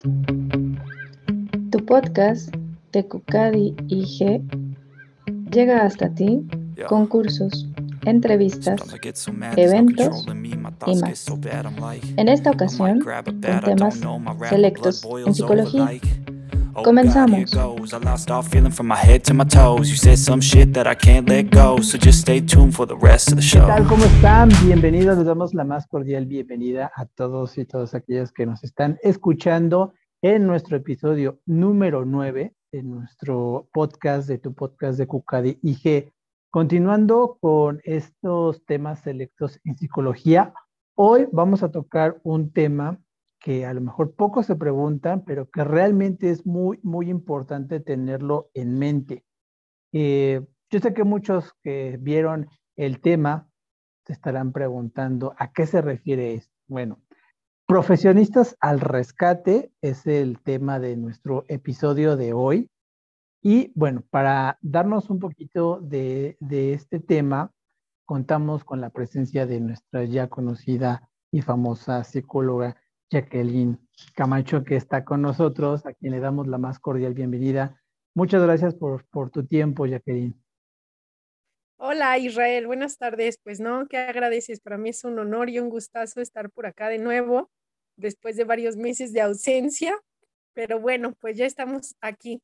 Tu podcast de Cucadi IG llega hasta ti con cursos, entrevistas, eventos y más. En esta ocasión, con temas selectos en psicología. Comenzamos. ¿Qué tal? ¿Cómo están? Bienvenidos. Les damos la más cordial bienvenida a todos y todas aquellas que nos están escuchando en nuestro episodio número 9 de nuestro podcast, de tu podcast de Cucadi IG. Continuando con estos temas selectos en psicología, hoy vamos a tocar un tema que a lo mejor pocos se preguntan, pero que realmente es muy, muy importante tenerlo en mente. Eh, yo sé que muchos que vieron el tema se estarán preguntando a qué se refiere esto. Bueno, profesionistas al rescate es el tema de nuestro episodio de hoy. Y bueno, para darnos un poquito de, de este tema, contamos con la presencia de nuestra ya conocida y famosa psicóloga Jacqueline Camacho, que está con nosotros, a quien le damos la más cordial bienvenida. Muchas gracias por, por tu tiempo, Jacqueline. Hola Israel, buenas tardes. Pues no, ¿qué agradeces? Para mí es un honor y un gustazo estar por acá de nuevo, después de varios meses de ausencia. Pero bueno, pues ya estamos aquí.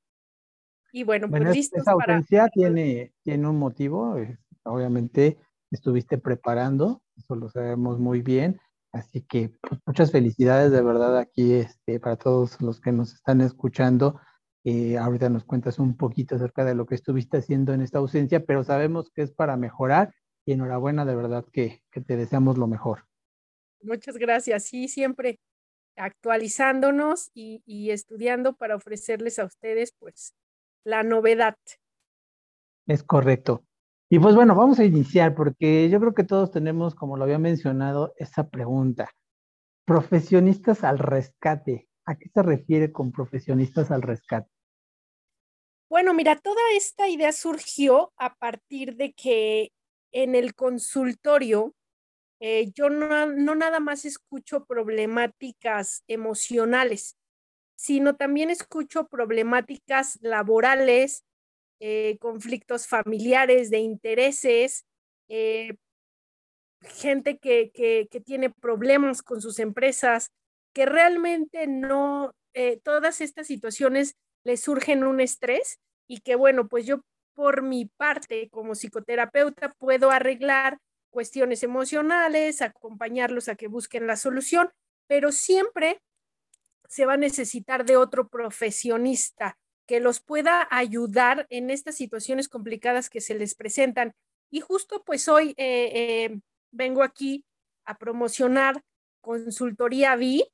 Y bueno, pues listos esa ausencia tiene, tiene un motivo. obviamente estuviste preparando, eso lo sabemos muy bien. Así que pues, muchas felicidades de verdad aquí este, para todos los que nos están escuchando. Eh, ahorita nos cuentas un poquito acerca de lo que estuviste haciendo en esta ausencia, pero sabemos que es para mejorar y enhorabuena de verdad que, que te deseamos lo mejor. Muchas gracias. Sí, siempre actualizándonos y, y estudiando para ofrecerles a ustedes pues la novedad. Es correcto. Y pues bueno, vamos a iniciar porque yo creo que todos tenemos, como lo había mencionado, esa pregunta. Profesionistas al rescate. ¿A qué se refiere con profesionistas al rescate? Bueno, mira, toda esta idea surgió a partir de que en el consultorio eh, yo no, no nada más escucho problemáticas emocionales, sino también escucho problemáticas laborales, eh, conflictos familiares, de intereses, eh, gente que, que, tiene problemas con sus empresas, que realmente no, eh, todas estas situaciones les surgen un estrés y que bueno, pues yo por mi parte como psicoterapeuta puedo arreglar cuestiones emocionales, acompañarlos a que busquen la solución, pero siempre se va a necesitar de otro profesionista que los pueda ayudar en estas situaciones complicadas que se les presentan. Y justo pues hoy eh, eh, vengo aquí a promocionar Consultoría Vi.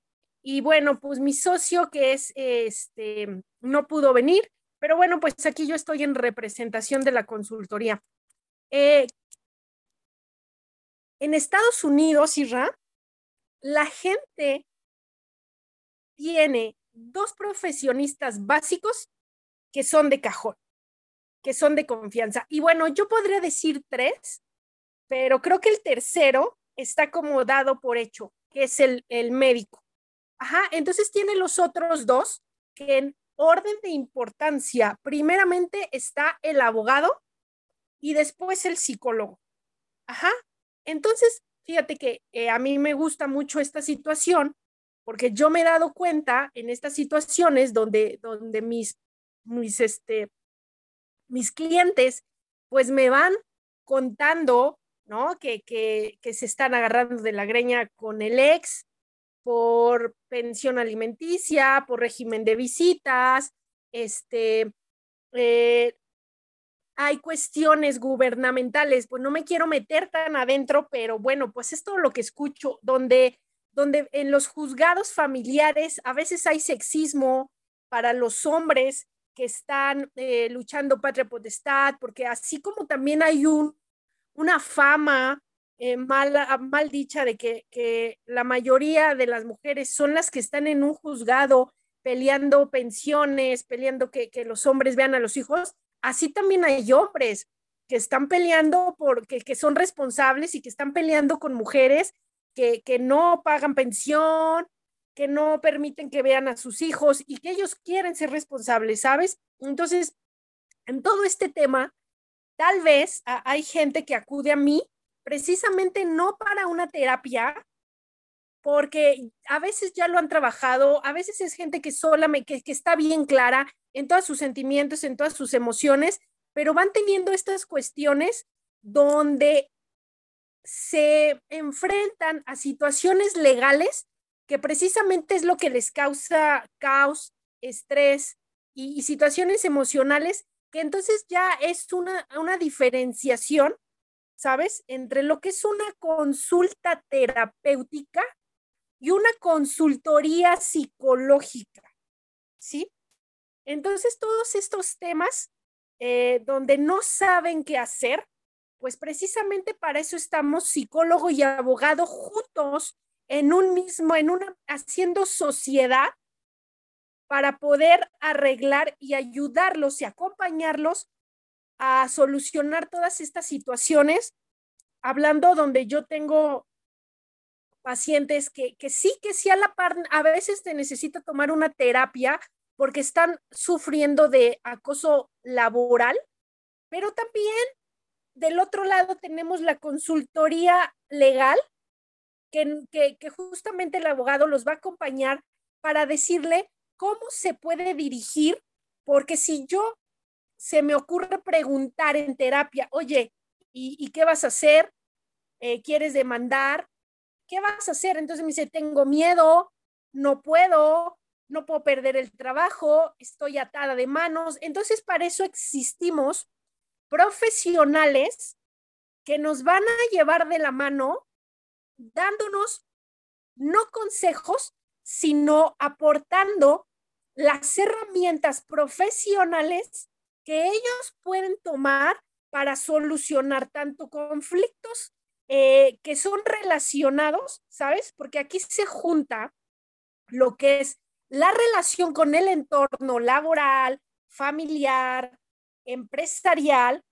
Y bueno, pues mi socio que es, este, no pudo venir, pero bueno, pues aquí yo estoy en representación de la consultoría. Eh, en Estados Unidos, Isra, la gente tiene dos profesionistas básicos que son de cajón, que son de confianza. Y bueno, yo podría decir tres, pero creo que el tercero está como dado por hecho, que es el, el médico. Ajá, entonces tiene los otros dos que en orden de importancia, primeramente está el abogado y después el psicólogo. Ajá, entonces, fíjate que eh, a mí me gusta mucho esta situación porque yo me he dado cuenta en estas situaciones donde, donde mis mis, este, mis clientes, pues me van contando, ¿no? Que, que, que se están agarrando de la greña con el ex por pensión alimenticia, por régimen de visitas, este, eh, hay cuestiones gubernamentales, pues no me quiero meter tan adentro, pero bueno, pues es todo lo que escucho, donde, donde en los juzgados familiares a veces hay sexismo para los hombres que están eh, luchando patria potestad, porque así como también hay un, una fama eh, mal, mal, dicha de que, la mayoría de las mujeres son las que están en un juzgado peleando pensiones, peleando que, los hombres vean a los hijos, así también hay hombres que están peleando por que, que son responsables y que están peleando con mujeres que no pagan pensión, que no permiten que vean a sus hijos y que ellos quieren ser responsables, ¿sabes? Entonces, en todo este tema, tal vez hay gente que acude a mí precisamente no para una terapia, porque a veces ya lo han trabajado, a veces es gente que sola, que, que está bien clara en todos sus sentimientos, en todas sus emociones, pero van teniendo estas cuestiones donde se enfrentan a situaciones legales que precisamente es lo que les causa caos, estrés y, situaciones emocionales, que entonces ya es una, una diferenciación, ¿sabes? Entre lo que es una consulta terapéutica y una consultoría psicológica, ¿sí? Entonces, todos estos temas eh, donde no saben qué hacer, pues precisamente para eso estamos psicólogo y abogado juntos en un mismo, en una, haciendo sociedad para poder arreglar y ayudarlos y acompañarlos a solucionar todas estas situaciones, hablando donde yo tengo pacientes que, que sí, que sí a la par, a veces te necesita tomar una terapia porque están sufriendo de acoso laboral, pero también del otro lado tenemos la consultoría legal, que, que, justamente el abogado los va a acompañar para decirle cómo se puede dirigir, porque si yo se me ocurre preguntar en terapia, oye, ¿y, qué vas a hacer? Eh, ¿Quieres demandar? ¿Qué vas a hacer? Entonces me dice, tengo miedo, no puedo, no puedo perder el trabajo, estoy atada de manos. Entonces, para eso existimos profesionales que nos van a llevar de la mano dándonos no consejos, sino aportando las herramientas profesionales que ellos pueden tomar para solucionar tanto conflictos eh, que son relacionados, ¿sabes? Porque aquí se junta lo que es la relación con el entorno laboral, familiar, empresarial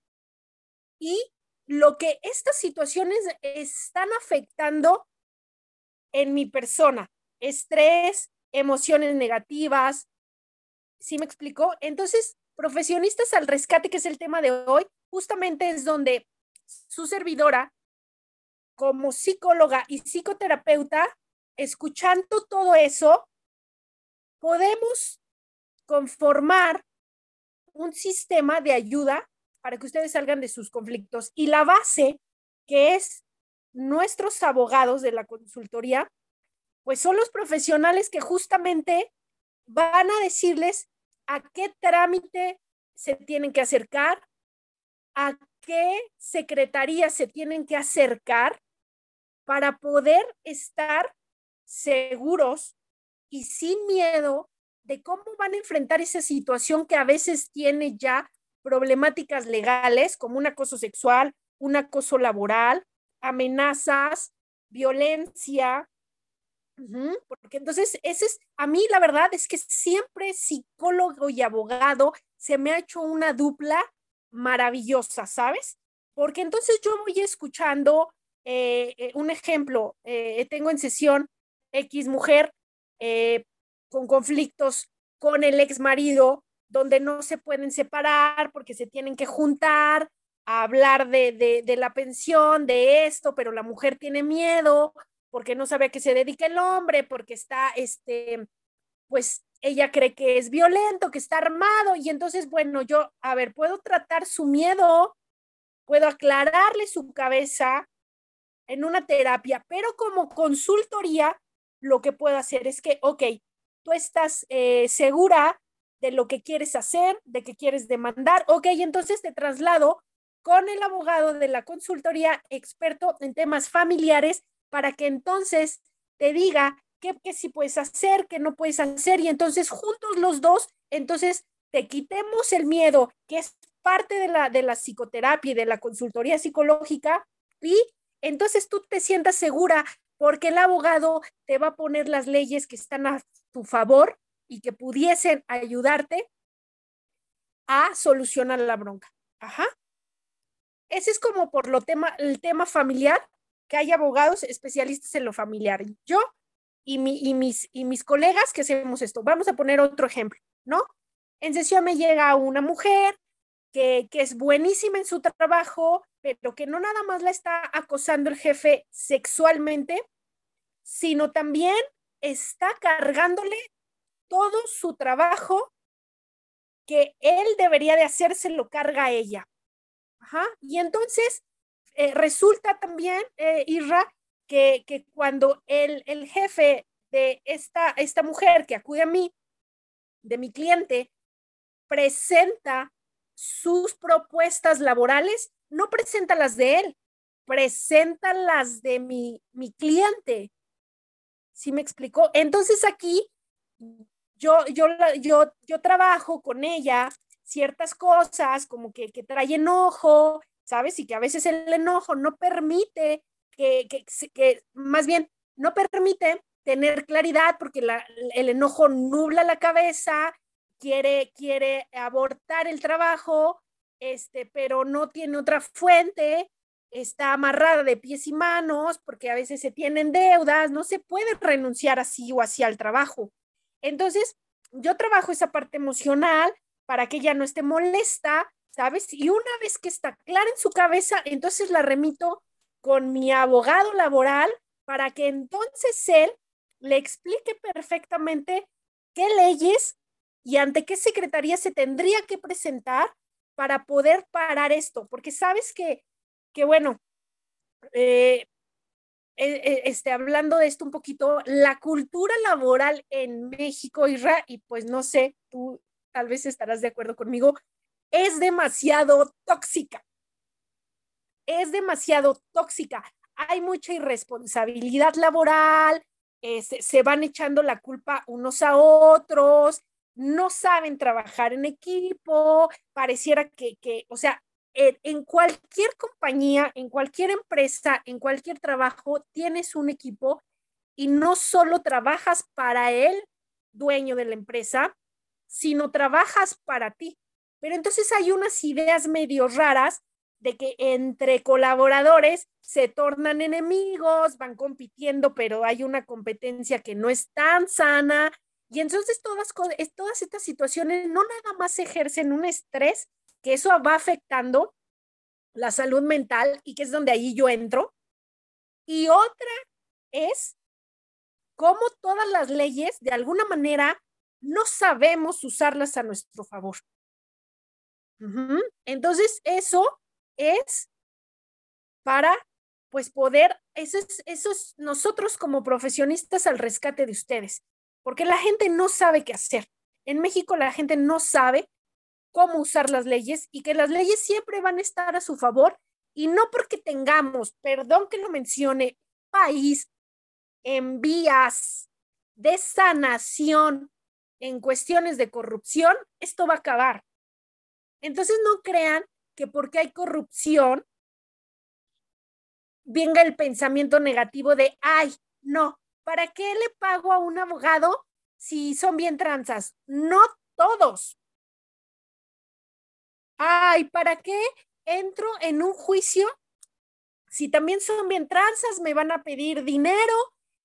y lo que estas situaciones están afectando en mi persona, estrés, emociones negativas. ¿Sí me explicó? Entonces, profesionistas al rescate, que es el tema de hoy, justamente es donde su servidora, como psicóloga y psicoterapeuta, escuchando todo eso, podemos conformar un sistema de ayuda para que ustedes salgan de sus conflictos. Y la base, que es nuestros abogados de la consultoría, pues son los profesionales que justamente van a decirles a qué trámite se tienen que acercar, a qué secretaría se tienen que acercar para poder estar seguros y sin miedo de cómo van a enfrentar esa situación que a veces tiene ya problemáticas legales como un acoso sexual, un acoso laboral, amenazas, violencia. Porque entonces, ese es, a mí la verdad es que siempre psicólogo y abogado se me ha hecho una dupla maravillosa, ¿sabes? Porque entonces yo voy escuchando eh, eh, un ejemplo, eh, tengo en sesión X mujer con conflictos con el ex marido, donde no se pueden separar porque se tienen que juntar a hablar de, de, la pensión, de esto, pero la mujer tiene miedo porque no sabe a qué se dedica el hombre, porque está, este, pues ella cree que es violento, que está armado, y entonces, bueno, yo, a ver, puedo tratar su miedo, puedo aclararle su cabeza en una terapia, pero como consultoría lo que puedo hacer es que, ok, tú estás eh, segura de lo que quieres hacer, de que quieres demandar, ok, entonces te traslado con el abogado de la consultoría experto en temas familiares para que entonces te diga qué, qué sí puedes hacer, qué no puedes hacer y entonces juntos los dos, entonces te quitemos el miedo, que es parte de la, de la psicoterapia y de la consultoría psicológica y entonces tú te sientas segura porque el abogado te va a poner las leyes que están a tu favor y que pudiesen ayudarte a solucionar la bronca. Ajá. Ese es como por lo tema, el tema familiar, que hay abogados especialistas en lo familiar. Yo y, y, mis, y mis colegas que hacemos esto. Vamos a poner otro ejemplo, ¿no? En sesión me llega una mujer que, que es buenísima en su trabajo, pero que no nada más la está acosando el jefe sexualmente, sino también está cargándole todo su trabajo que él debería de hacerse, lo carga a ella. Ajá. Y entonces eh, resulta también, eh, Irra, que, que cuando el, el, jefe de esta, esta mujer que acude a mí, de mi cliente, presenta sus propuestas laborales, no presenta las de él, presenta las de mi, mi cliente. ¿Sí me explicó? Entonces aquí yo, yo, yo, yo trabajo con ella ciertas cosas como que, que trae enojo, ¿sabes? Y que a veces el enojo no permite que, que, que más bien, no permite tener claridad porque la, el enojo nubla la cabeza, quiere, quiere abortar el trabajo, este, pero no tiene otra fuente, está amarrada de pies y manos porque a veces se tienen deudas, no se puede renunciar así o así al trabajo. Entonces, yo trabajo esa parte emocional para que ella no esté molesta, ¿sabes? Y una vez que está clara en su cabeza, entonces la remito con mi abogado laboral para que entonces él le explique perfectamente qué leyes y ante qué secretaría se tendría que presentar para poder parar esto, porque sabes que, que bueno, eh, este, hablando de esto un poquito, la cultura laboral en México, Isra, y pues no sé, tú tal vez estarás de acuerdo conmigo, es demasiado tóxica. Es demasiado tóxica. Hay mucha irresponsabilidad laboral, se, se van echando la culpa unos a otros, no saben trabajar en equipo, pareciera que, que o sea, en cualquier compañía, en cualquier empresa, en cualquier trabajo, tienes un equipo y no solo trabajas para el dueño de la empresa, sino trabajas para ti. Pero entonces hay unas ideas medio raras de que entre colaboradores se tornan enemigos, van compitiendo, pero hay una competencia que no es tan sana. Y entonces todas, todas estas situaciones no nada más ejercen un estrés que eso va afectando la salud mental y que es donde ahí yo entro. Y otra es cómo todas las leyes, de alguna manera, no sabemos usarlas a nuestro favor. Entonces, eso es para, pues, poder, eso es, nosotros como profesionistas al rescate de ustedes, porque la gente no sabe qué hacer. En México la gente no sabe cómo usar las leyes y que las leyes siempre van a estar a su favor y no porque tengamos, perdón que lo mencione, país en vías de sanación en cuestiones de corrupción, esto va a acabar. Entonces no crean que porque hay corrupción venga el pensamiento negativo de, ay, no, ¿para qué le pago a un abogado si son bien tranzas? No todos, ay, ¿para qué entro en un juicio? Si también son bien tranzas, me van a pedir dinero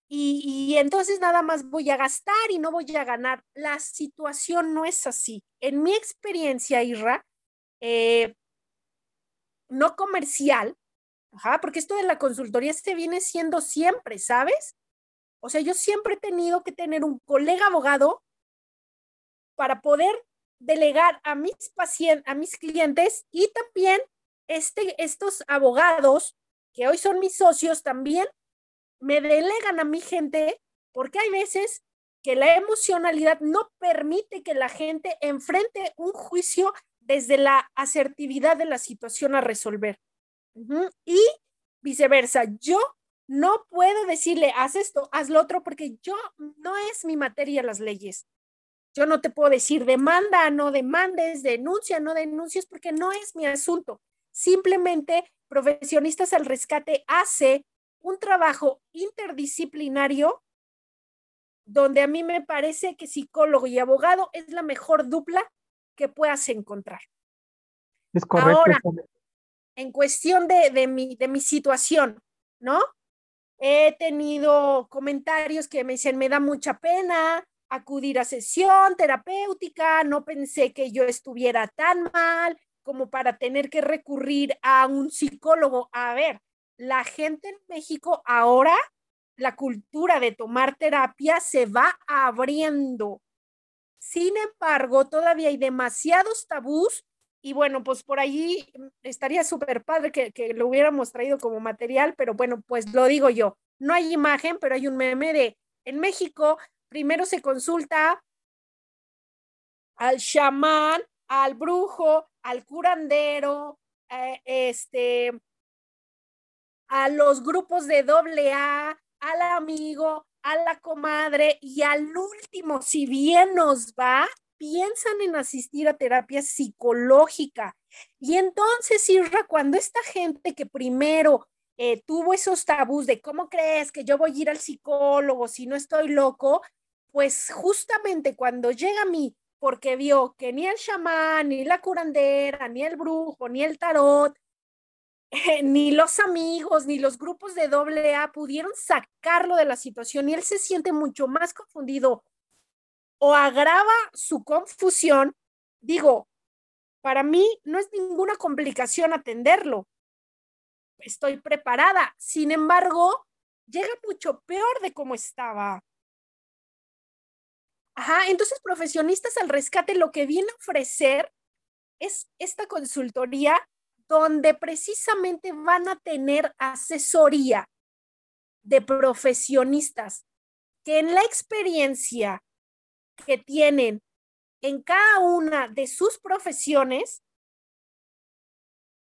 y, entonces nada más voy a gastar y no voy a ganar. La situación no es así. En mi experiencia, Irra, eh, no comercial, porque esto de la consultoría se viene siendo siempre, ¿sabes? O sea, yo siempre he tenido que tener un colega abogado para poder delegar a mis pacientes, a mis clientes y también este, estos abogados que hoy son mis socios también me delegan a mi gente porque hay veces que la emocionalidad no permite que la gente enfrente un juicio desde la asertividad de la situación a resolver. Y viceversa, yo no puedo decirle, haz esto, haz lo otro, porque yo no es mi materia las leyes. Yo no te puedo decir demanda, no demandes, denuncia, no denuncies, porque no es mi asunto. Simplemente Profesionistas al Rescate hace un trabajo interdisciplinario donde a mí me parece que psicólogo y abogado es la mejor dupla que puedas encontrar. Es correcto. Ahora, en cuestión de, de, mi, de mi situación, ¿no? He tenido comentarios que me dicen, me da mucha pena acudir a sesión terapéutica, no pensé que yo estuviera tan mal como para tener que recurrir a un psicólogo. A ver, la gente en México ahora, la cultura de tomar terapia se va abriendo. Sin embargo, todavía hay demasiados tabús y bueno, pues por allí estaría súper padre que, que, lo hubiéramos traído como material, pero bueno, pues lo digo yo. No hay imagen, pero hay un meme de en México, primero se consulta al chamán, al brujo, al curandero, este, a los grupos de doble A, al amigo, a la comadre y al último, si bien nos va, piensan en asistir a terapia psicológica. Y entonces, Irra, cuando esta gente que primero eh, tuvo esos tabús de cómo crees que yo voy a ir al psicólogo si no estoy loco, pues justamente cuando llega a mí, porque vio que ni el chamán, ni la curandera, ni el brujo, ni el tarot, ni los amigos, ni los grupos de doble A pudieron sacarlo de la situación y él se siente mucho más confundido o agrava su confusión. Digo, para mí no es ninguna complicación atenderlo. Estoy preparada. Sin embargo, llega mucho peor de cómo estaba. Ajá, entonces profesionistas al rescate lo que viene a ofrecer es esta consultoría donde precisamente van a tener asesoría de profesionistas que en la experiencia que tienen en cada una de sus profesiones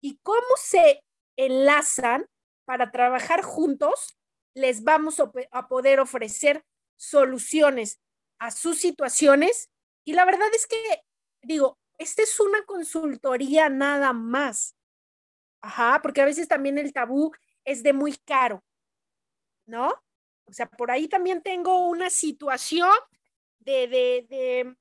y cómo se enlazan para trabajar juntos, les vamos a poder ofrecer soluciones a sus situaciones. Y la verdad es que, digo, esta es una consultoría nada más. Ajá, porque a veces también el tabú es de muy caro, ¿no? O sea, por ahí también tengo una situación de, de, de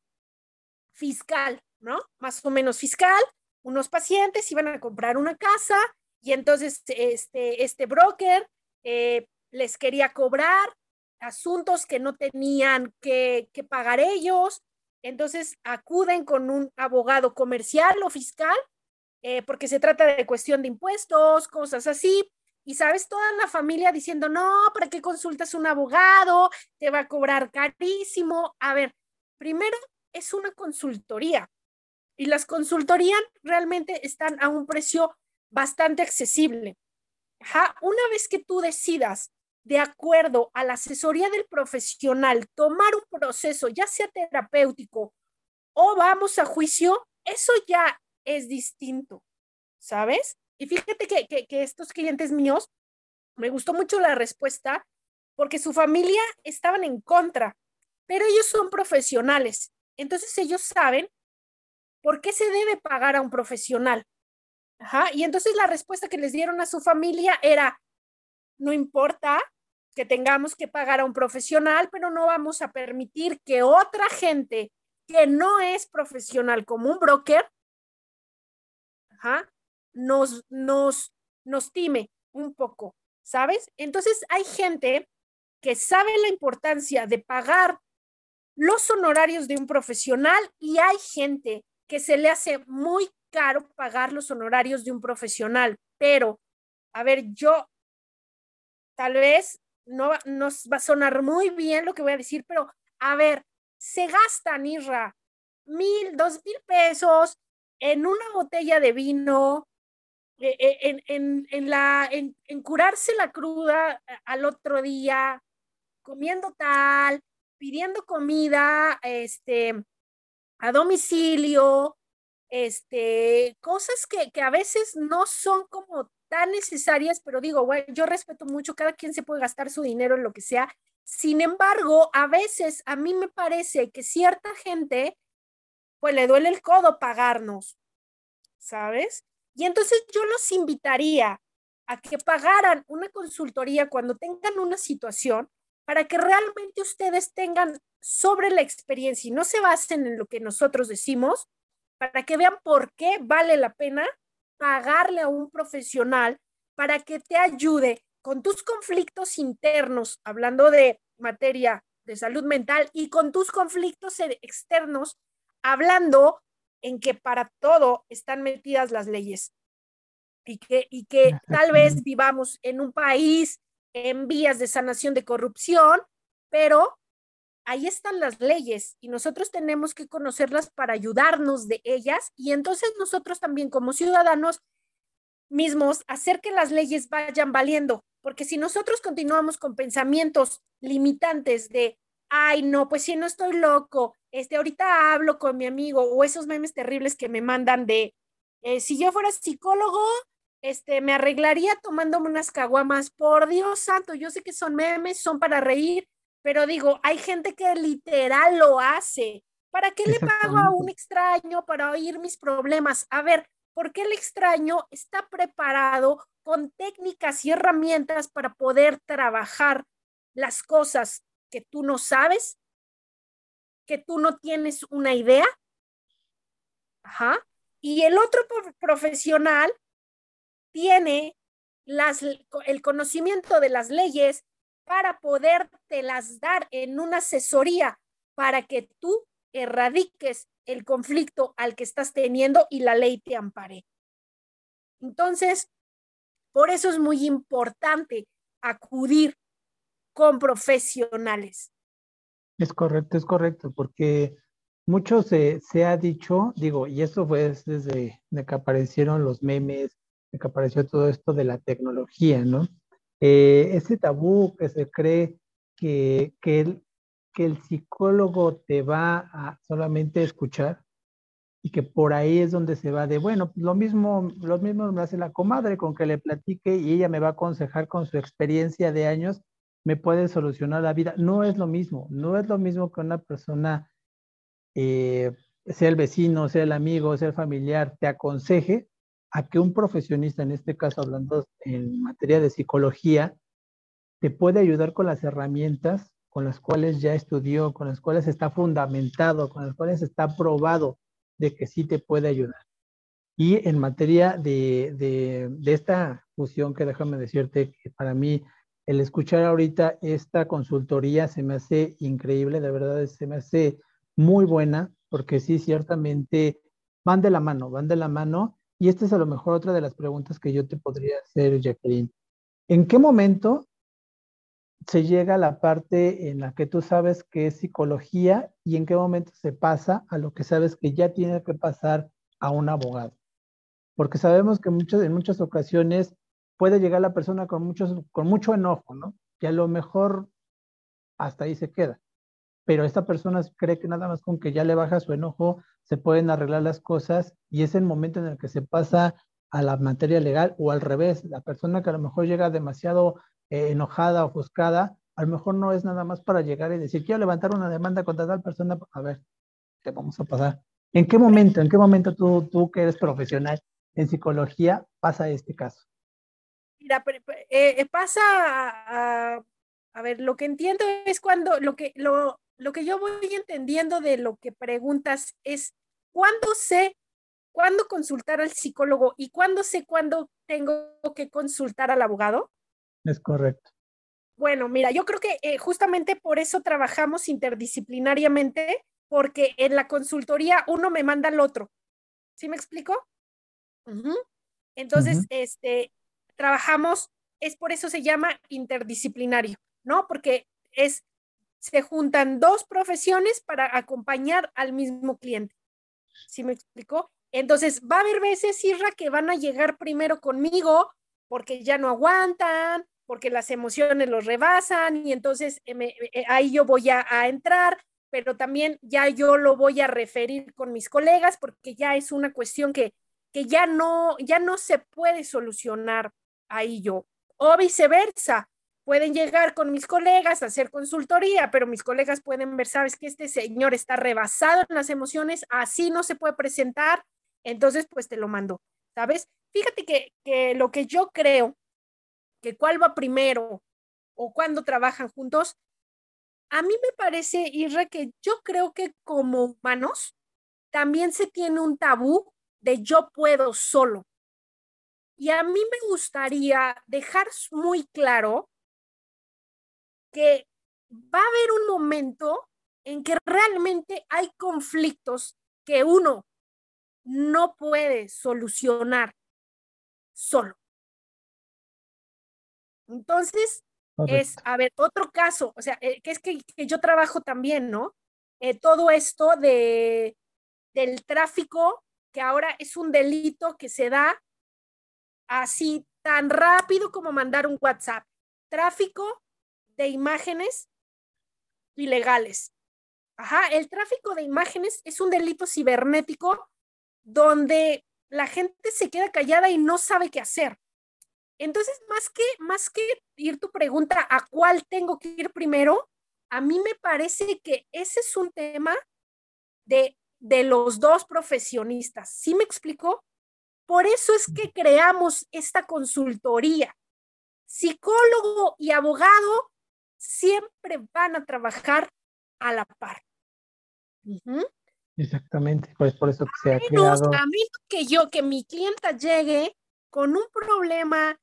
fiscal, ¿no? Más o menos fiscal. Unos pacientes iban a comprar una casa y entonces este, este broker eh, les quería cobrar asuntos que no tenían que, que pagar ellos. Entonces acuden con un abogado comercial o fiscal eh, porque se trata de cuestión de impuestos, cosas así. Y sabes, toda la familia diciendo, no, ¿para qué consultas un abogado? Te va a cobrar carísimo. A ver, primero es una consultoría y las consultorías realmente están a un precio bastante accesible. Una vez que tú decidas, de acuerdo a la asesoría del profesional, tomar un proceso, ya sea terapéutico o vamos a juicio, eso ya es distinto, ¿sabes? Y fíjate que, que, estos clientes míos, me gustó mucho la respuesta porque su familia estaban en contra, pero ellos son profesionales. Entonces ellos saben por qué se debe pagar a un profesional. Ajá. Y entonces la respuesta que les dieron a su familia era, no importa que tengamos que pagar a un profesional, pero no vamos a permitir que otra gente que no es profesional como un broker nos, nos, nos time un poco, ¿sabes? Entonces hay gente que sabe la importancia de pagar los honorarios de un profesional y hay gente que se le hace muy caro pagar los honorarios de un profesional, pero, a ver, yo tal vez no nos va a sonar muy bien lo que voy a decir, pero a ver, se gastan, Irra, mil, dos mil pesos en una botella de vino, e, e, en, en, en, la, en, en curarse la cruda eh, al otro día, comiendo tal, pidiendo comida, este, a domicilio, este, cosas que, que, a veces no son como tan necesarias, pero digo, bueno, yo respeto mucho, cada quien se puede gastar su dinero en lo que sea. Sin embargo, a veces a mí me parece que cierta gente pues le duele el codo pagarnos, ¿sabes? Y entonces yo los invitaría a que pagaran una consultoría cuando tengan una situación para que realmente ustedes tengan sobre la experiencia y no se basen en lo que nosotros decimos, para que vean por qué vale la pena pagarle a un profesional para que te ayude con tus conflictos internos, hablando de materia de salud mental, y con tus conflictos externos, hablando en que para todo están metidas las leyes. Y que, y que tal vez vivamos en un país en vías de sanación de corrupción, pero ahí están las leyes y nosotros tenemos que conocerlas para ayudarnos de ellas y entonces nosotros también como ciudadanos mismos hacer que las leyes vayan valiendo, porque si nosotros continuamos con pensamientos limitantes de, ay, no, pues si no estoy loco, este, ahorita hablo con mi amigo o esos memes terribles que me mandan de, eh, si yo fuera psicólogo, este, me arreglaría tomándome unas caguamas, por Dios santo, yo sé que son memes, son para reír, pero digo, hay gente que literal lo hace. ¿Para qué le pago a un extraño para oír mis problemas? A ver, ¿por qué el extraño está preparado con técnicas y herramientas para poder trabajar las cosas que tú no sabes, que tú no tienes una idea? Ajá. Y el otro profesional tiene las, el conocimiento de las leyes para las dar en una asesoría para que tú erradiques el conflicto al que estás teniendo y la ley te ampare. Entonces, por eso es muy importante acudir con profesionales. Es correcto, es correcto, porque mucho se, se ha dicho, digo, y esto fue desde que aparecieron los memes, de que apareció todo esto de la tecnología, ¿no? Eh, ese tabú que se cree que, que, el, que el psicólogo te va a solamente escuchar y que por ahí es donde se va de, bueno, lo mismo, lo mismo me hace la comadre con que le platique y ella me va a aconsejar con su experiencia de años, me puede solucionar la vida. No es lo mismo, no es lo mismo que una persona, eh, sea el vecino, sea el amigo, sea el familiar, te aconseje a que un profesionista, en este caso hablando en materia de psicología, te puede ayudar con las herramientas con las cuales ya estudió, con las cuales está fundamentado, con las cuales está probado de que sí te puede ayudar. Y en materia de, de, de esta fusión, que déjame decirte que para mí el escuchar ahorita esta consultoría se me hace increíble, de verdad se me hace muy buena, porque sí, ciertamente van de la mano, van de la mano y esta es a lo mejor otra de las preguntas que yo te podría hacer, Jacqueline. ¿En qué momento se llega a la parte en la que tú sabes que es psicología y en qué momento se pasa a lo que sabes que ya tiene que pasar a un abogado? Porque sabemos que en muchas ocasiones puede llegar la persona con, con mucho enojo, ¿no? Y a lo mejor hasta ahí se queda pero esta persona cree que nada más con que ya le baja su enojo se pueden arreglar las cosas y es el momento en el que se pasa a la materia legal o al revés, la persona que a lo mejor llega demasiado eh, enojada, ofuscada, a lo mejor no es nada más para llegar y decir, quiero levantar una demanda contra tal persona, a ver, te vamos a pasar. ¿En qué momento, en qué momento tú, tú que eres profesional en psicología pasa este caso? Mira, eh, eh, pasa a, a, ver, lo que entiendo es cuando, lo que, lo, lo que yo voy entendiendo de lo que preguntas es, ¿cuándo sé cuándo consultar al psicólogo y cuándo sé cuándo tengo que consultar al abogado? Es correcto. Bueno, mira, yo creo que eh, justamente por eso trabajamos interdisciplinariamente, porque en la consultoría uno me manda al otro. ¿Sí me explico? Entonces, este, trabajamos, es por eso se llama interdisciplinario, ¿no? Porque es se juntan dos profesiones para acompañar al mismo cliente. ¿Sí me explicó? Entonces, va a haber veces, Irra, que van a llegar primero conmigo porque ya no aguantan, porque las emociones los rebasan y entonces eh, eh, ahí yo voy a, a entrar, pero también ya yo lo voy a referir con mis colegas porque ya es una cuestión que, que ya, no, ya no se puede solucionar ahí yo. O viceversa, pueden llegar con mis colegas a hacer consultoría, pero mis colegas pueden ver, sabes que este señor está rebasado en las emociones, así no se puede presentar, entonces pues te lo mando, ¿sabes? Fíjate que, que lo que yo creo, que cuál va primero o cuando trabajan juntos, a mí me parece, Irre, que yo creo que como humanos también se tiene un tabú de yo puedo solo. Y a mí me gustaría dejar muy claro que va a haber un momento en que realmente hay conflictos que uno no puede solucionar solo. Entonces, es, a ver, otro caso, o sea, eh, que es que, yo trabajo también, ¿no? Eh, todo esto de, del tráfico, que ahora es un delito que se da así tan rápido como mandar un WhatsApp. Tráfico de imágenes ilegales. Ajá, el tráfico de imágenes es un delito cibernético donde la gente se queda callada y no sabe qué hacer. Entonces, más que, más que ir tu pregunta a cuál tengo que ir primero, a mí me parece que ese es un tema de, de los dos profesionistas. ¿Sí me explico? Por eso es que creamos esta consultoría. Psicólogo y abogado siempre van a trabajar a la par. Exactamente, pues por eso que se ha creado. A menos que yo, que mi clienta llegue con un problema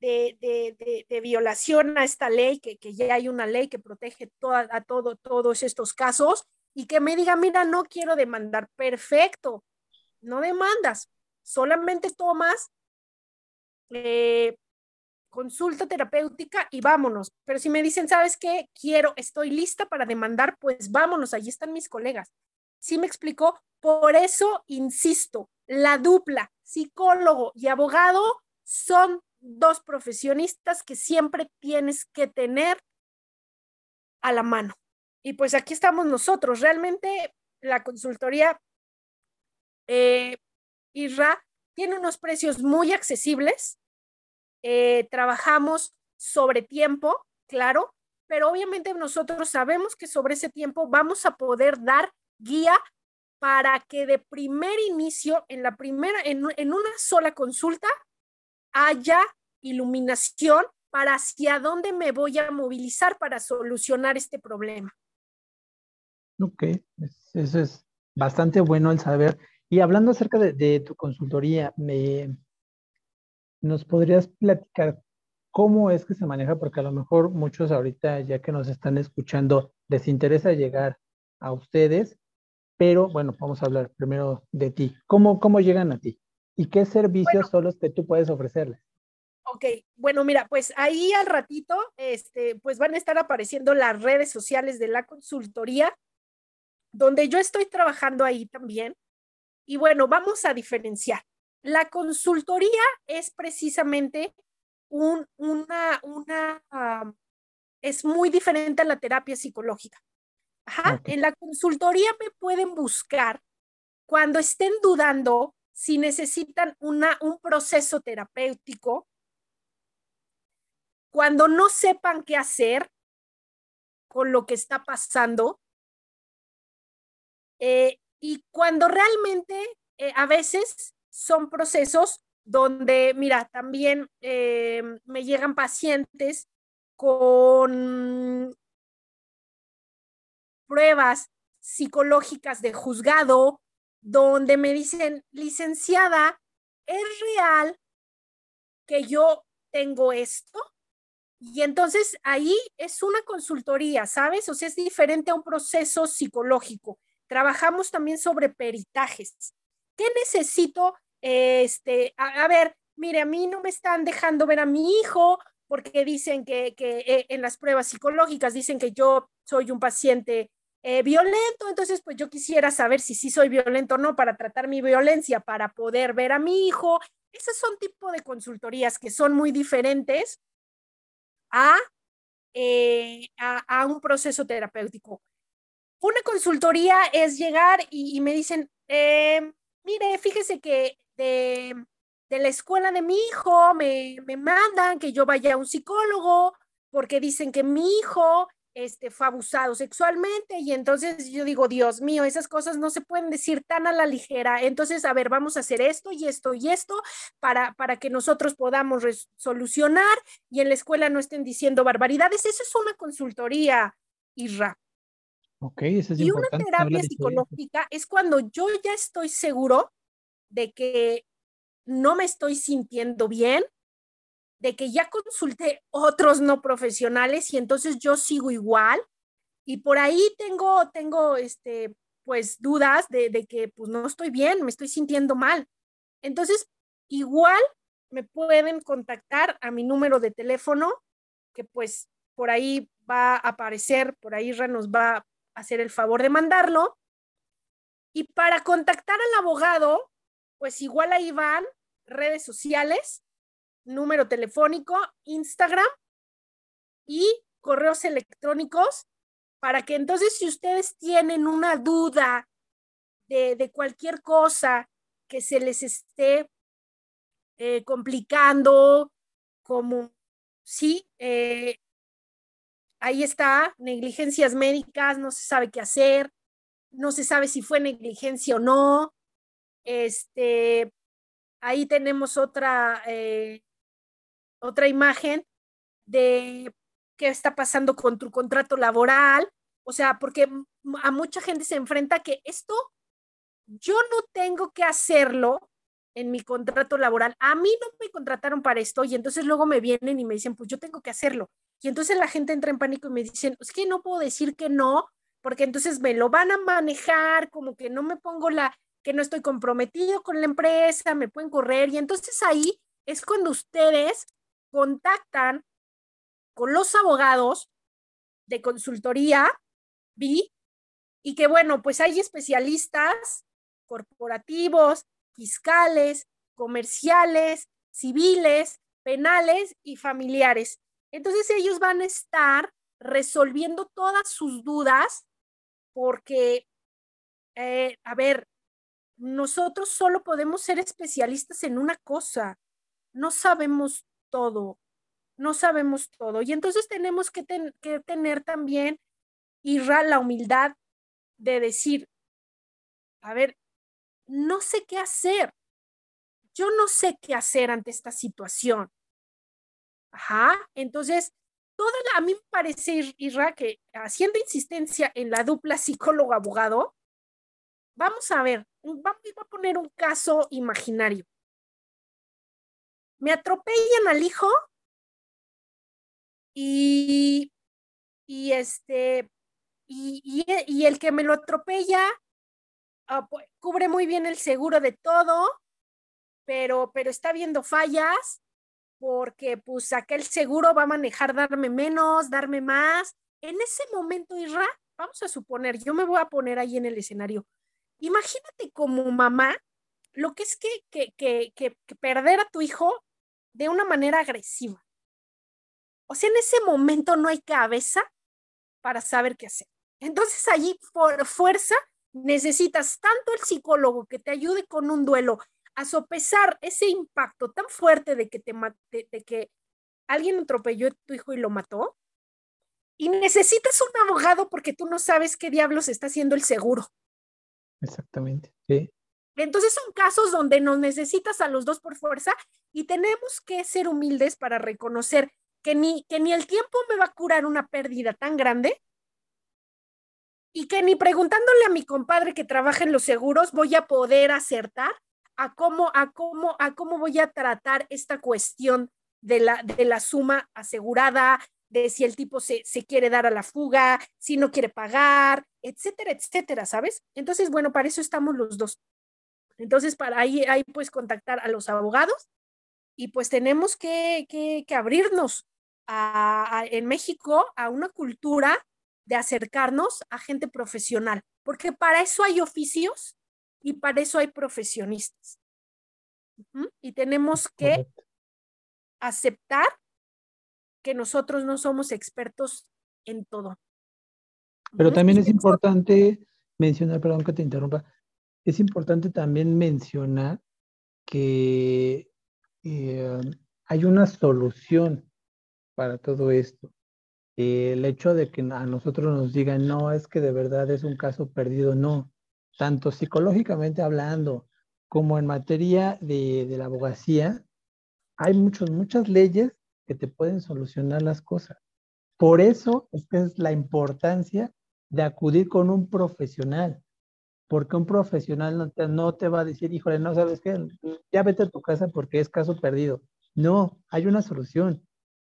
de, violación a esta ley, que, que, ya hay una ley que protege a todo, todos estos casos, y que me diga, mira, no quiero demandar, perfecto, no demandas, solamente tomas eh, consulta terapéutica y vámonos. Pero si me dicen, ¿sabes qué? Quiero, estoy lista para demandar, pues vámonos, allí están mis colegas. ¿Sí me explicó? Por eso, insisto, la dupla, psicólogo y abogado, son dos profesionistas que siempre tienes que tener a la mano. Y pues aquí estamos nosotros. Realmente la consultoría eh, IRA tiene unos precios muy accesibles. Eh, trabajamos sobre tiempo, claro, pero obviamente nosotros sabemos que sobre ese tiempo vamos a poder dar guía para que de primer inicio, en la primera, en, en una sola consulta, haya iluminación para hacia dónde me voy a movilizar para solucionar este problema. Ok, eso es bastante bueno el saber. Y hablando acerca de, tu consultoría, me, ¿nos podrías platicar cómo es que se maneja? Porque a lo mejor muchos ahorita, ya que nos están escuchando, les interesa llegar a ustedes, pero bueno, vamos a hablar primero de ti. ¿Cómo, cómo llegan a ti? ¿Y qué servicios son los que tú puedes ofrecerles? Ok, bueno, mira, pues ahí al ratito, este, pues van a estar apareciendo las redes sociales de la consultoría, donde yo estoy trabajando ahí también. Y bueno, vamos a diferenciar. La consultoría es precisamente un, una, una, es muy diferente a la terapia psicológica. Ajá, en la consultoría me pueden buscar cuando estén dudando si necesitan una, un proceso terapéutico cuando no sepan qué hacer con lo que está pasando eh, y cuando realmente eh, a veces son procesos donde, mira, también eh, me llegan pacientes con pruebas psicológicas de juzgado, donde me dicen, licenciada, ¿es real que yo tengo esto? Y entonces ahí es una consultoría, ¿sabes? O sea, es diferente a un proceso psicológico. Trabajamos también sobre peritajes. ¿Qué necesito? Este, a, ver, mire, a mí no me están dejando ver a mi hijo porque dicen que, que eh, en las pruebas psicológicas dicen que yo soy un paciente eh, violento, entonces pues yo quisiera saber si sí soy violento o no para tratar mi violencia, para poder ver a mi hijo. Esos son tipo de consultorías que son muy diferentes eh, a, a, un proceso terapéutico. Una consultoría es llegar y, me dicen, eh, mire, fíjese que de, la escuela de mi hijo me, me mandan que yo vaya a un psicólogo porque dicen que mi hijo este, fue abusado sexualmente y entonces yo digo, Dios mío, esas cosas no se pueden decir tan a la ligera. Entonces, a ver, vamos a hacer esto y esto y esto para, para que nosotros podamos solucionar y en la escuela no estén diciendo barbaridades. Eso es una consultoría, Irra. Ok, eso es y una terapia psicológica es cuando yo ya estoy seguro de que no me estoy sintiendo bien, de que ya consulté otros no profesionales y entonces yo sigo igual y por ahí tengo, tengo, este, pues dudas de, de que pues no estoy bien, me estoy sintiendo mal. Entonces, igual me pueden contactar a mi número de teléfono, que pues por ahí va a aparecer, por ahí nos va a hacer el favor de mandarlo. Y para contactar al abogado, pues igual ahí van redes sociales, número telefónico, Instagram y correos electrónicos para que entonces si ustedes tienen una duda de, cualquier cosa que se les esté eh, complicando, como sí, eh, ahí está, negligencias médicas, no se sabe qué hacer, no se sabe si fue negligencia o no. Este, ahí tenemos otra, eh, otra imagen de qué está pasando con tu contrato laboral. O sea, porque a mucha gente se enfrenta que esto yo no tengo que hacerlo en mi contrato laboral. A mí no me contrataron para esto y entonces luego me vienen y me dicen, pues yo tengo que hacerlo. Y entonces la gente entra en pánico y me dicen, es que no puedo decir que no, porque entonces me lo van a manejar, como que no me pongo la, que no estoy comprometido con la empresa, me pueden correr. Y entonces ahí es cuando ustedes contactan con los abogados de consultoría, vi, y que bueno, pues hay especialistas corporativos, fiscales, comerciales, civiles, penales y familiares. Entonces ellos van a estar resolviendo todas sus dudas porque, eh, a ver, nosotros solo podemos ser especialistas en una cosa, no sabemos todo, no sabemos todo. Y entonces tenemos que, tener también, Irra, la humildad de decir, a ver, no sé qué hacer. Yo no sé qué hacer ante esta situación. Ajá, entonces, toda a mí me parece, Irra, que haciendo insistencia en la dupla psicólogo-abogado, vamos a ver, vamos a poner un caso imaginario. Me atropellan al hijo y, y este, y, y el que me lo atropella cubre muy bien el seguro de todo, pero, pero está viendo fallas porque pues aquel seguro va a manejar darme menos, darme más. En ese momento, Isra, vamos a suponer, yo me voy a poner ahí en el escenario. Imagínate como mamá lo que es que, que, que, que perder a tu hijo de una manera agresiva. O sea, en ese momento no hay cabeza para saber qué hacer. Entonces allí por fuerza necesitas tanto el psicólogo que te ayude con un duelo a sopesar ese impacto tan fuerte de que te de que alguien atropelló a tu hijo y lo mató. Y necesitas un abogado porque tú no sabes qué diablos está haciendo el seguro. Exactamente, sí. Entonces son casos donde nos necesitas a los dos por fuerza y tenemos que ser humildes para reconocer que ni, que ni el tiempo me va a curar una pérdida tan grande y que ni preguntándole a mi compadre que trabaja en los seguros voy a poder acertar a cómo, a cómo, a cómo voy a tratar esta cuestión de la, de la suma asegurada, de si el tipo se, se quiere dar a la fuga, si no quiere pagar, etcétera, etcétera, ¿sabes? Entonces, bueno, para eso estamos los dos. Entonces, para ahí, ahí pues contactar a los abogados y pues tenemos que, que, que abrirnos a, en México a una cultura de acercarnos a gente profesional, porque para eso hay oficios y para eso hay profesionistas. Y tenemos que aceptar que nosotros no somos expertos en todo. Pero también es importante mencionar, perdón que te interrumpa, es importante también mencionar que eh, hay una solución para todo esto el hecho de que a nosotros nos digan, no, es que de verdad es un caso perdido, no. Tanto psicológicamente hablando como en materia de, de la abogacía, hay muchos, muchas leyes que te pueden solucionar las cosas. Por eso es que es la importancia de acudir con un profesional. porque un profesional no te, no te va a decir, híjole, no sabes qué, ya vete a tu casa porque es caso perdido. No, hay una solución.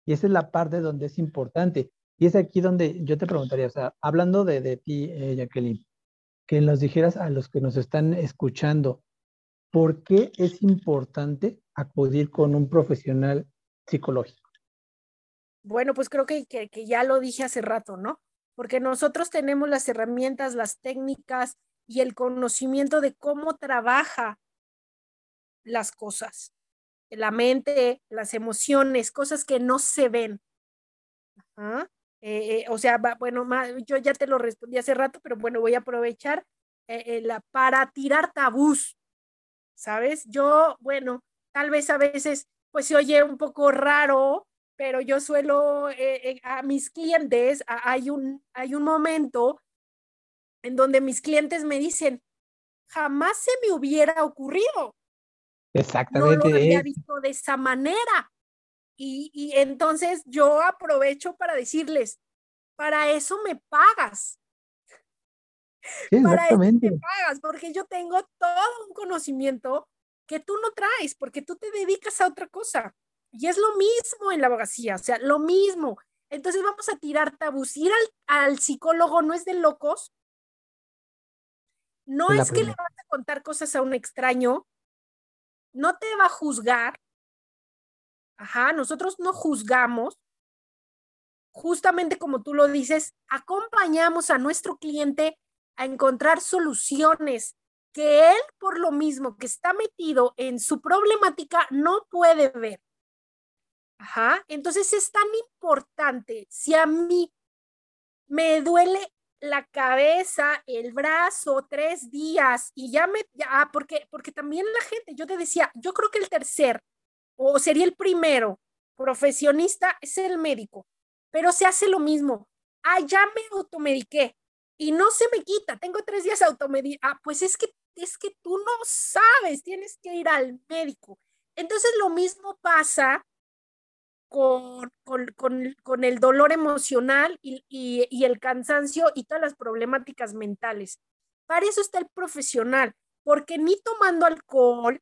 Y esa es la parte donde es importante. Y es aquí donde yo te preguntaría, o sea, hablando de, de ti, eh, Jacqueline, que nos dijeras a los que nos están escuchando, ¿por qué es importante acudir con un profesional psicológico? Bueno, pues creo que, que, ya lo dije hace rato, ¿no? Porque nosotros tenemos las herramientas, las técnicas y el conocimiento de cómo trabaja las cosas, la mente, las emociones, cosas que no se ven. Eh, eh, o sea, bueno, yo ya te lo respondí hace rato, pero bueno, voy a aprovechar eh, la, para tirar tabús, ¿sabes? Yo, bueno, tal vez a veces, pues se oye un poco raro, pero yo suelo, a mis clientes, hay, un, hay un momento en donde mis clientes me dicen, jamás se me hubiera ocurrido. Exactamente. No lo había visto de esa manera. Y, entonces yo aprovecho para decirles, para eso me pagas. para eso me pagas, porque yo tengo todo un conocimiento que tú no traes, porque tú te dedicas a otra cosa. Y es lo mismo en la abogacía, o sea, lo mismo. Entonces vamos a tirar tabús. Ir al, al psicólogo no es de locos. No es que le vas a contar cosas a un extraño, no te va a juzgar, Ajá, nosotros no juzgamos, justamente como tú lo dices, acompañamos a nuestro cliente a encontrar soluciones que él, por lo mismo que está metido en su problemática, no puede ver. Ajá, entonces es tan importante, si a mí me duele la cabeza, el brazo, tres días y ya me, ya, ah, porque, porque también la gente, yo te decía, yo creo que el tercer o sería el primero profesionista, es el médico, pero se hace lo mismo. Ah, ya me automediqué y no se me quita, tengo tres días automedic. Ah, pues es que, es que tú no sabes, tienes que ir al médico. Entonces lo mismo pasa con, con, el dolor emocional y, y, el cansancio y todas las problemáticas mentales. Para eso está el profesional, porque ni tomando alcohol,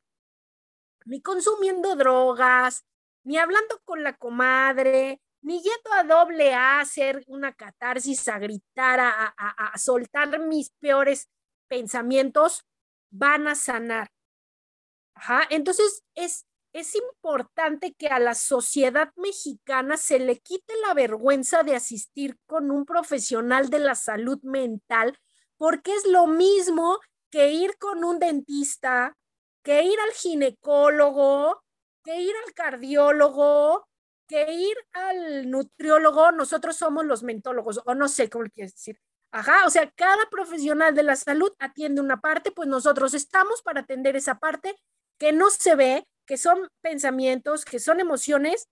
ni consumiendo drogas, ni hablando con la comadre, ni yendo a doble A hacer una catarsis, a gritar, a, a, soltar mis peores pensamientos, van a sanar. Entonces es, es importante que a la sociedad mexicana se le quite la vergüenza de asistir con un profesional de la salud mental, porque es lo mismo que ir con un dentista, que ir al ginecólogo, que ir al cardiólogo, que ir al nutriólogo, nosotros somos los mentólogos, o no sé cómo quieres decir. Ajá, o sea, cada profesional de la salud atiende una parte, pues nosotros estamos para atender esa parte que no se ve, que son pensamientos, que son emociones,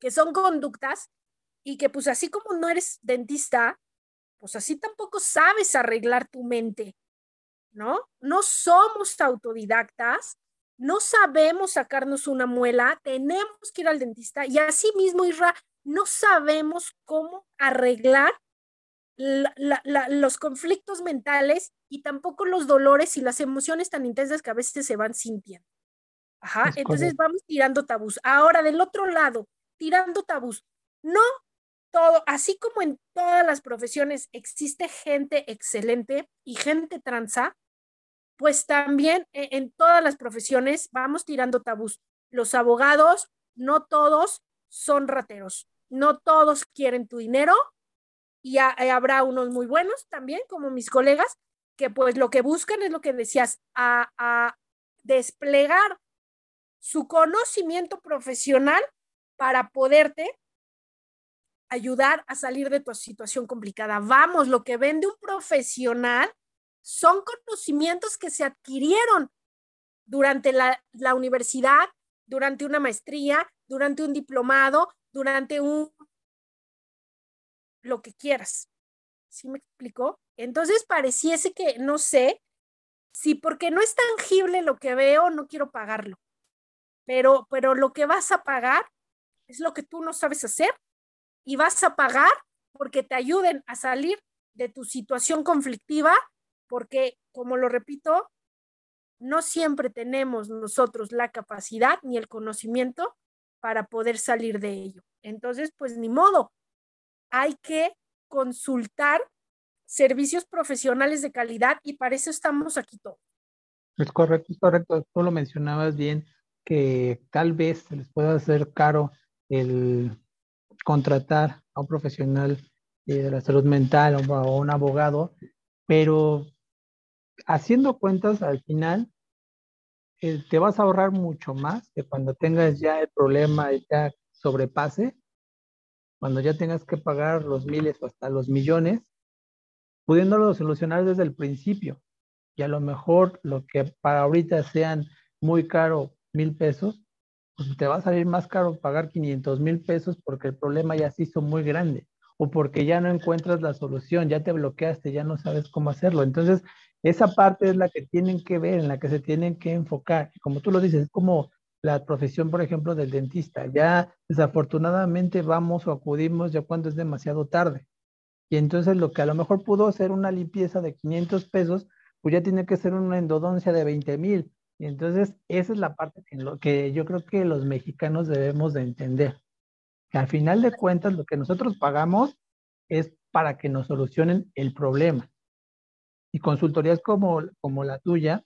que son conductas, y que pues así como no eres dentista, pues así tampoco sabes arreglar tu mente. ¿No? No somos autodidactas, no sabemos sacarnos una muela, tenemos que ir al dentista y así mismo, Isra, no sabemos cómo arreglar los conflictos mentales y tampoco los dolores y las emociones tan intensas que a veces se van sintiendo. Ajá, entonces vamos tirando tabús. Ahora, del otro lado, tirando tabús. No todo, así como en todas las profesiones existe gente excelente y gente transa, pues también e, en todas las profesiones vamos tirando tabús. Los abogados, no todos son rateros, no todos quieren tu dinero y eh, habrá unos muy buenos también, como mis colegas, que pues lo que buscan es lo que decías, a, a desplegar su conocimiento profesional para poderte ayudar a salir de tu situación complicada. Vamos, lo que vende un profesional son conocimientos que se adquirieron durante la, universidad, durante una maestría, durante un diplomado, durante un lo que quieras. ¿Sí me explicó? Entonces pareciese que, no sé, si porque no es tangible lo que veo, no quiero pagarlo. Pero, pero lo que vas a pagar es lo que tú no sabes hacer y vas a pagar porque te ayuden a salir de tu situación conflictiva porque, como lo repito, no siempre tenemos nosotros la capacidad ni el conocimiento para poder salir de ello. Entonces, pues ni modo, hay que consultar servicios profesionales de calidad y para eso estamos aquí todos. Es correcto, es correcto. Tú lo mencionabas bien, que tal vez se les pueda hacer caro el contratar a un profesional eh, de la salud mental o a un abogado, pero haciendo cuentas al final eh, te vas a ahorrar mucho más que cuando tengas ya el problema y ya sobrepase, cuando ya tengas que pagar los miles o hasta los millones, pudiéndolo solucionar desde el principio. Y a lo mejor lo que para ahorita sean muy caro mil pesos, pues te va a salir más caro pagar 500 mil pesos porque el problema ya se hizo muy grande o porque ya no encuentras la solución, ya te bloqueaste, ya no sabes cómo hacerlo. Entonces, esa parte es la que tienen que ver, en la que se tienen que enfocar. Como tú lo dices, es como la profesión, por ejemplo, del dentista. Ya desafortunadamente vamos o acudimos ya cuando es demasiado tarde. Y entonces lo que a lo mejor pudo ser una limpieza de 500 pesos, pues ya tiene que ser una endodoncia de 20 mil y entonces, esa es la parte en lo que yo creo que los mexicanos debemos de entender. Que al final de cuentas, lo que nosotros pagamos es para que nos solucionen el problema. Y consultorías como, como la tuya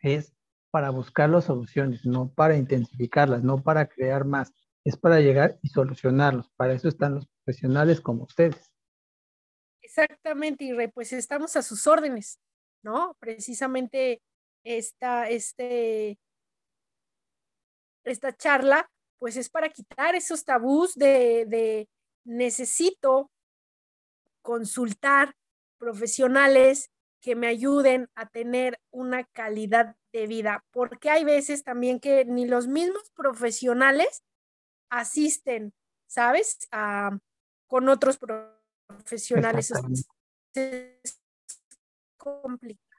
es para buscar las soluciones, no para intensificarlas, no para crear más, es para llegar y solucionarlos. Para eso están los profesionales como ustedes. Exactamente, y pues estamos a sus órdenes, ¿no? Precisamente esta, este, esta charla, pues es para quitar esos tabús de, de necesito consultar profesionales que me ayuden a tener una calidad de vida, porque hay veces también que ni los mismos profesionales asisten, ¿sabes? A, con otros profesionales. Es complicado.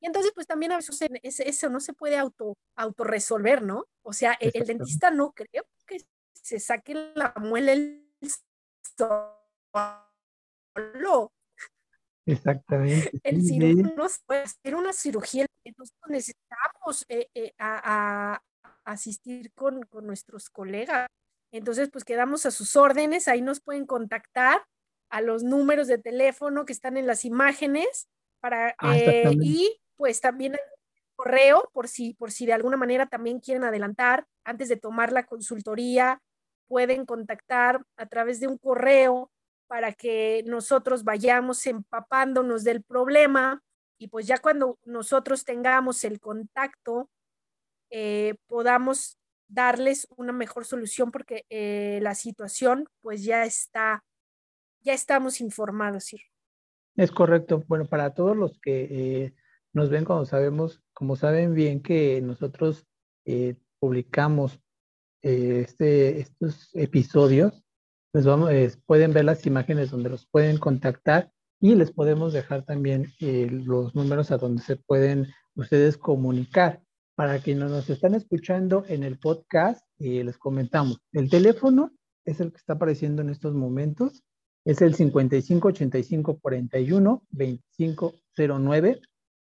Y entonces, pues también a veces eso no se puede auto, autorresolver, ¿no? O sea, e, el, dentista no creo que se saque la muela el solo. Exactamente. El cirujano no puede hacer una cirugía, entonces necesitamos eh, eh, a, asistir con, con nuestros colegas. Entonces, pues quedamos a sus órdenes, ahí nos pueden contactar a los números de teléfono que están en las imágenes para ah, eh, y pues también hay correo por si, por si de alguna manera también quieren adelantar antes de tomar la consultoría, pueden contactar a través de un correo para que nosotros vayamos empapándonos del problema y pues ya cuando nosotros tengamos el contacto, eh, podamos darles una mejor solución porque eh, la situación pues ya está, ya estamos informados. Es correcto. Bueno, para todos los que eh, nos ven cuando sabemos, como saben bien que nosotros publicamos este, estos episodios, pues vamos, pueden ver las imágenes donde los pueden contactar y les podemos dejar también eh, los números a donde se pueden ustedes comunicar. Para quienes nos están escuchando en el podcast, les comentamos, el teléfono es el que está apareciendo en estos momentos, es el 55 85 41 2509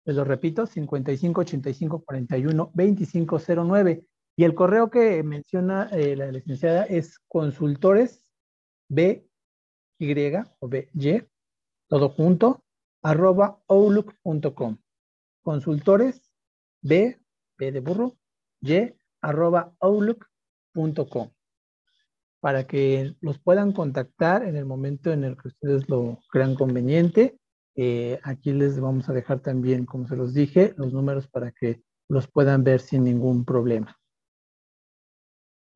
les lo repito, 55 85 41 2509. Y el correo que menciona eh, la licenciada es consultores B, Y o B, Y, todo junto, arroba outlook.com. Consultores B, B de burro, Y, arroba outlook.com. Para que los puedan contactar en el momento en el que ustedes lo crean conveniente eh, aquí les vamos a dejar también, como se los dije, los números para que los puedan ver sin ningún problema.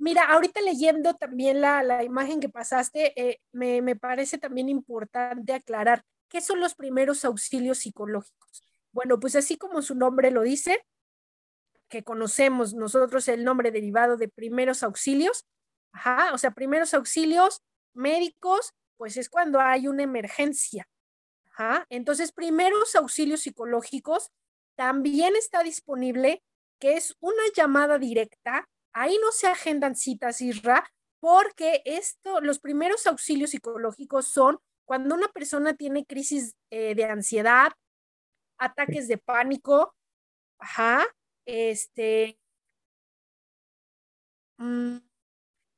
Mira, ahorita leyendo también la, imagen que pasaste, eh, me, me, parece también importante aclarar qué son los primeros auxilios psicológicos. Bueno, pues así como su nombre lo dice, que conocemos nosotros el nombre derivado de primeros auxilios, ajá, o sea, primeros auxilios médicos, pues es cuando hay una emergencia, entonces, primeros auxilios psicológicos también está disponible, que es una llamada directa. Ahí no se agendan citas, Isra, porque esto, los primeros auxilios psicológicos son cuando una persona tiene crisis eh, de ansiedad, ataques de pánico, ajá, este, mm,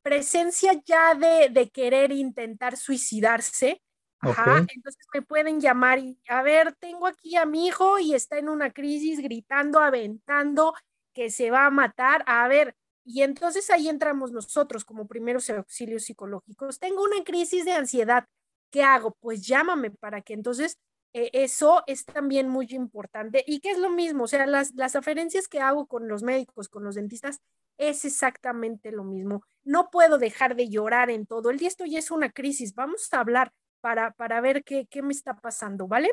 presencia ya de, de, querer intentar suicidarse, ajá, entonces me pueden llamar y, a ver, tengo aquí a mi hijo y está en una crisis gritando, aventando que se va a matar, a ver, y entonces ahí entramos nosotros como primeros auxilios psicológicos. Tengo una crisis de ansiedad, ¿qué hago? Pues llámame para que entonces eh, eso es también muy importante y que es lo mismo, o sea, las, las aferencias que hago con los médicos, con los dentistas, es exactamente lo mismo. No puedo dejar de llorar en todo el día, esto ya es una crisis, vamos a hablar para, para ver qué, qué me está pasando, ¿vale?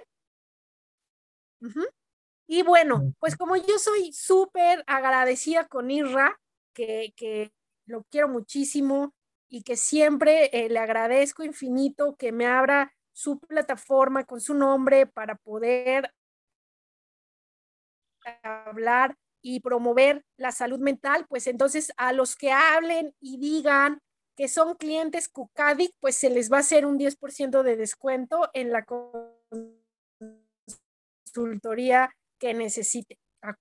Y bueno, pues como yo soy súper agradecida con Irra, que, que lo quiero muchísimo y que siempre eh, le agradezco infinito que me abra su plataforma con su nombre para poder hablar y promover la salud mental, pues entonces a los que hablen y digan que son clientes Cucadic, pues se les va a hacer un 10% de descuento en la consultoría que necesite.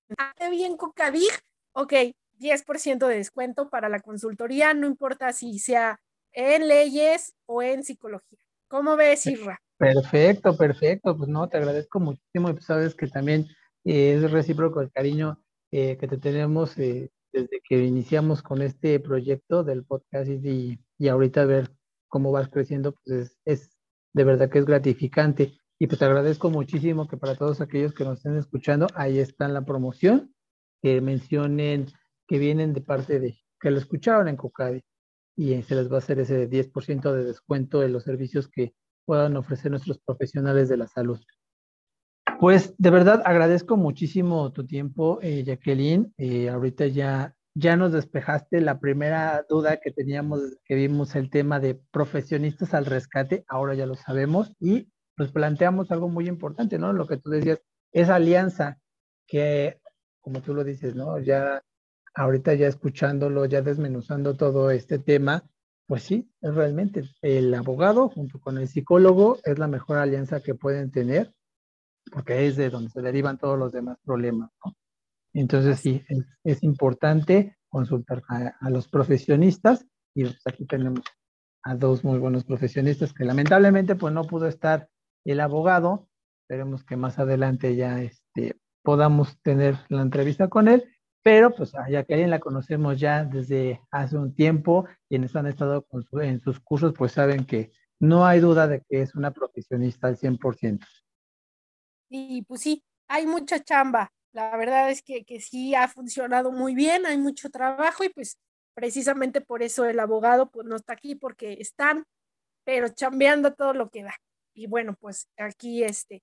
¿Está bien Cucadic? Ok, 10% de descuento para la consultoría, no importa si sea en leyes o en psicología. ¿Cómo ves, Irra? Perfecto, perfecto. Pues no, te agradezco muchísimo y pues sabes que también eh, es recíproco el cariño eh, que te tenemos eh, desde que iniciamos con este proyecto del podcast y, y ahorita ver cómo vas creciendo, pues es, de verdad que es gratificante. Y pues te agradezco muchísimo que para todos aquellos que nos estén escuchando, ahí está la promoción, que mencionen que vienen de parte de, que lo escucharon en Cocadi y se les va a hacer ese 10% de descuento de los servicios que puedan ofrecer nuestros profesionales de la salud. Pues de verdad agradezco muchísimo tu tiempo, eh, Jacqueline. Eh, ahorita ya, ya nos despejaste la primera duda que teníamos, que vimos el tema de profesionistas al rescate, ahora ya lo sabemos y pues planteamos algo muy importante, ¿no? Lo que tú decías, esa alianza que, como tú lo dices, ¿no? Ya ahorita ya escuchándolo, ya desmenuzando todo este tema, pues sí, es realmente el abogado junto con el psicólogo es la mejor alianza que pueden tener, porque es de donde se derivan todos los demás problemas, ¿no? Entonces sí, es, importante consultar a, los profesionistas y pues aquí tenemos a dos muy buenos profesionistas que lamentablemente pues no pudo estar el abogado, esperemos que más adelante ya este, podamos tener la entrevista con él pero pues a Jacqueline la conocemos ya desde hace un tiempo, quienes han estado en sus cursos pues saben que no hay duda de que es una profesionista al 100%. Y pues sí, hay mucha chamba. La verdad es que, que sí ha funcionado muy bien, hay mucho trabajo y pues precisamente por eso el abogado pues no está aquí porque están, pero chambeando todo lo que da. Y bueno, pues aquí este,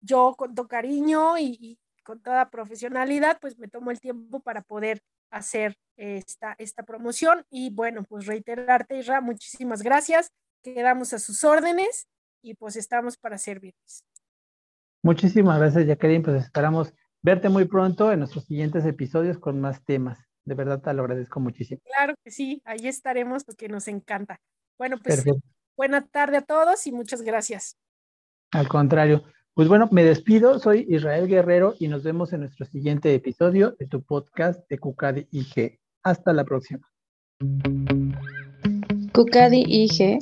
yo con todo cariño y, con toda profesionalidad, pues me tomo el tiempo para poder hacer esta, esta promoción. Y bueno, pues reiterarte, Isra, muchísimas gracias. Quedamos a sus órdenes y pues estamos para servirles. Muchísimas gracias, Jacqueline. Pues esperamos verte muy pronto en nuestros siguientes episodios con más temas. De verdad te lo agradezco muchísimo. Claro que sí, ahí estaremos porque nos encanta. Bueno, pues buena tarde a todos y muchas gracias. Al contrario. Pues bueno, me despido, soy Israel Guerrero y nos vemos en nuestro siguiente episodio de tu podcast de Cucadi IG. Hasta la próxima. Cucadi IG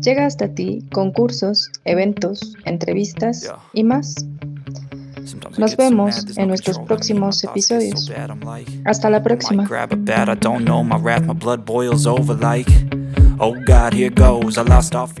llega hasta ti con cursos, eventos, entrevistas y más. Nos vemos en nuestros próximos episodios. Hasta la próxima.